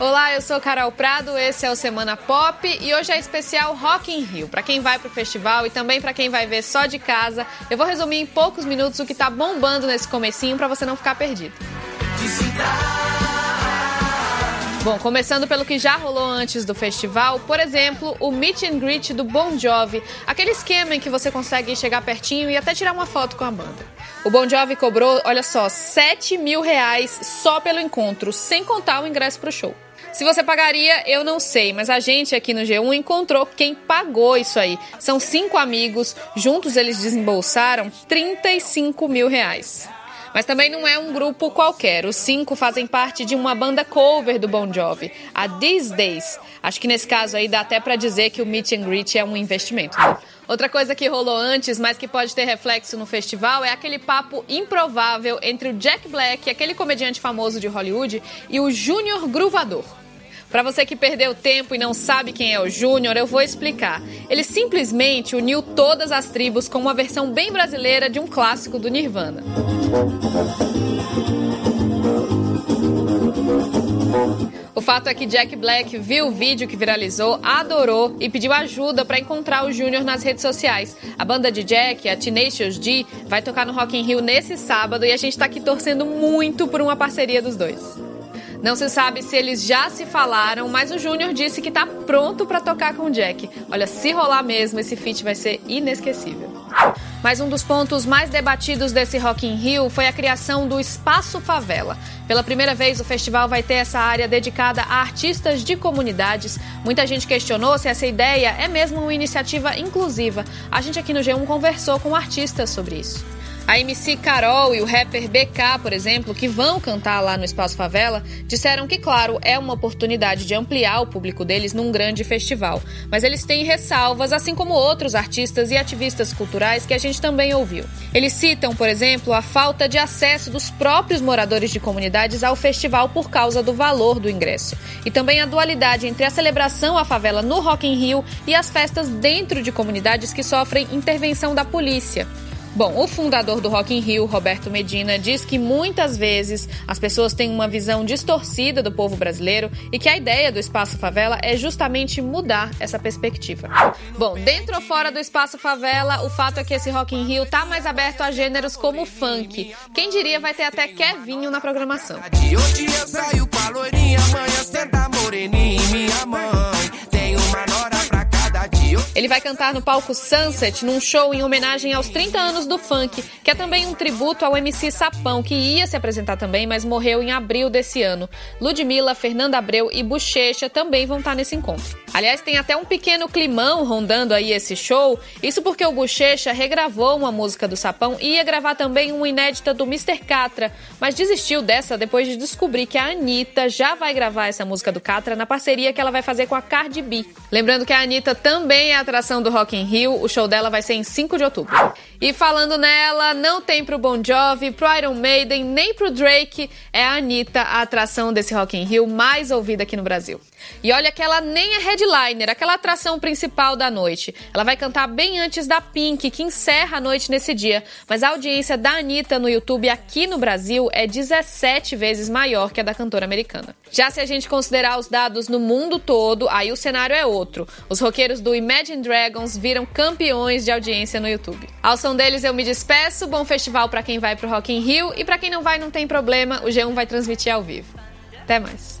Olá, eu sou Carol Prado, esse é o Semana Pop e hoje é especial Rock in Rio. Para quem vai pro festival e também para quem vai ver só de casa, eu vou resumir em poucos minutos o que tá bombando nesse comecinho para você não ficar perdido. Bom, começando pelo que já rolou antes do festival, por exemplo, o Meet and Greet do Bon Jovi, aquele esquema em que você consegue chegar pertinho e até tirar uma foto com a banda. O Bon Jovi cobrou, olha só, 7 mil reais só pelo encontro, sem contar o ingresso pro show. Se você pagaria, eu não sei, mas a gente aqui no G1 encontrou quem pagou isso aí. São cinco amigos, juntos eles desembolsaram 35 mil reais. Mas também não é um grupo qualquer. Os cinco fazem parte de uma banda cover do Bon Jovi, a These Days. Acho que nesse caso aí dá até para dizer que o Meet and Greet é um investimento. Né? Outra coisa que rolou antes, mas que pode ter reflexo no festival, é aquele papo improvável entre o Jack Black, aquele comediante famoso de Hollywood, e o Júnior Gruvador. Para você que perdeu tempo e não sabe quem é o Júnior, eu vou explicar. Ele simplesmente uniu todas as tribos com uma versão bem brasileira de um clássico do Nirvana. O fato é que Jack Black viu o vídeo que viralizou, adorou e pediu ajuda para encontrar o Júnior nas redes sociais. A banda de Jack, a Tenacious D, vai tocar no Rock in Rio nesse sábado e a gente está aqui torcendo muito por uma parceria dos dois. Não se sabe se eles já se falaram, mas o Júnior disse que está pronto para tocar com o Jack. Olha, se rolar mesmo, esse feat vai ser inesquecível. Mas um dos pontos mais debatidos desse Rock in Rio foi a criação do Espaço Favela. Pela primeira vez, o festival vai ter essa área dedicada a artistas de comunidades. Muita gente questionou se essa ideia é mesmo uma iniciativa inclusiva. A gente aqui no G1 conversou com artistas sobre isso. A MC Carol e o rapper BK, por exemplo, que vão cantar lá no Espaço Favela, disseram que, claro, é uma oportunidade de ampliar o público deles num grande festival. Mas eles têm ressalvas, assim como outros artistas e ativistas culturais que a gente também ouviu. Eles citam, por exemplo, a falta de acesso dos próprios moradores de comunidades ao festival por causa do valor do ingresso. E também a dualidade entre a celebração à favela no Rock in Rio e as festas dentro de comunidades que sofrem intervenção da polícia. Bom, o fundador do Rock in Rio, Roberto Medina, diz que muitas vezes as pessoas têm uma visão distorcida do povo brasileiro e que a ideia do Espaço Favela é justamente mudar essa perspectiva. Bom, dentro ou fora do Espaço Favela, o fato é que esse Rock in Rio tá mais aberto a gêneros como funk. Quem diria vai ter até Kevinho na programação. De eu saio loirinha, moreninha minha mãe. Ele vai cantar no palco Sunset num show em homenagem aos 30 anos do funk, que é também um tributo ao MC Sapão, que ia se apresentar também, mas morreu em abril desse ano. Ludmilla, Fernanda Abreu e Bochecha também vão estar nesse encontro. Aliás, tem até um pequeno climão rondando aí esse show. Isso porque o Bochecha regravou uma música do Sapão e ia gravar também uma inédita do Mr. Catra, mas desistiu dessa depois de descobrir que a Anitta já vai gravar essa música do Catra na parceria que ela vai fazer com a Cardi B. Lembrando que a Anitta também é atração do Rock in Rio, o show dela vai ser em 5 de outubro. E falando nela, não tem pro Bon Jovi, pro Iron Maiden, nem pro Drake, é a Anitta a atração desse Rock in Rio mais ouvida aqui no Brasil. E olha que ela nem é headliner, aquela atração principal da noite. Ela vai cantar bem antes da Pink, que encerra a noite nesse dia. Mas a audiência da Anitta no YouTube aqui no Brasil é 17 vezes maior que a da cantora americana. Já se a gente considerar os dados no mundo todo, aí o cenário é outro. Os roqueiros do Imagine Dragons viram campeões de audiência no YouTube. Ao som deles eu me despeço, bom festival para quem vai pro Rock in Rio e para quem não vai não tem problema, o G1 vai transmitir ao vivo. Até mais.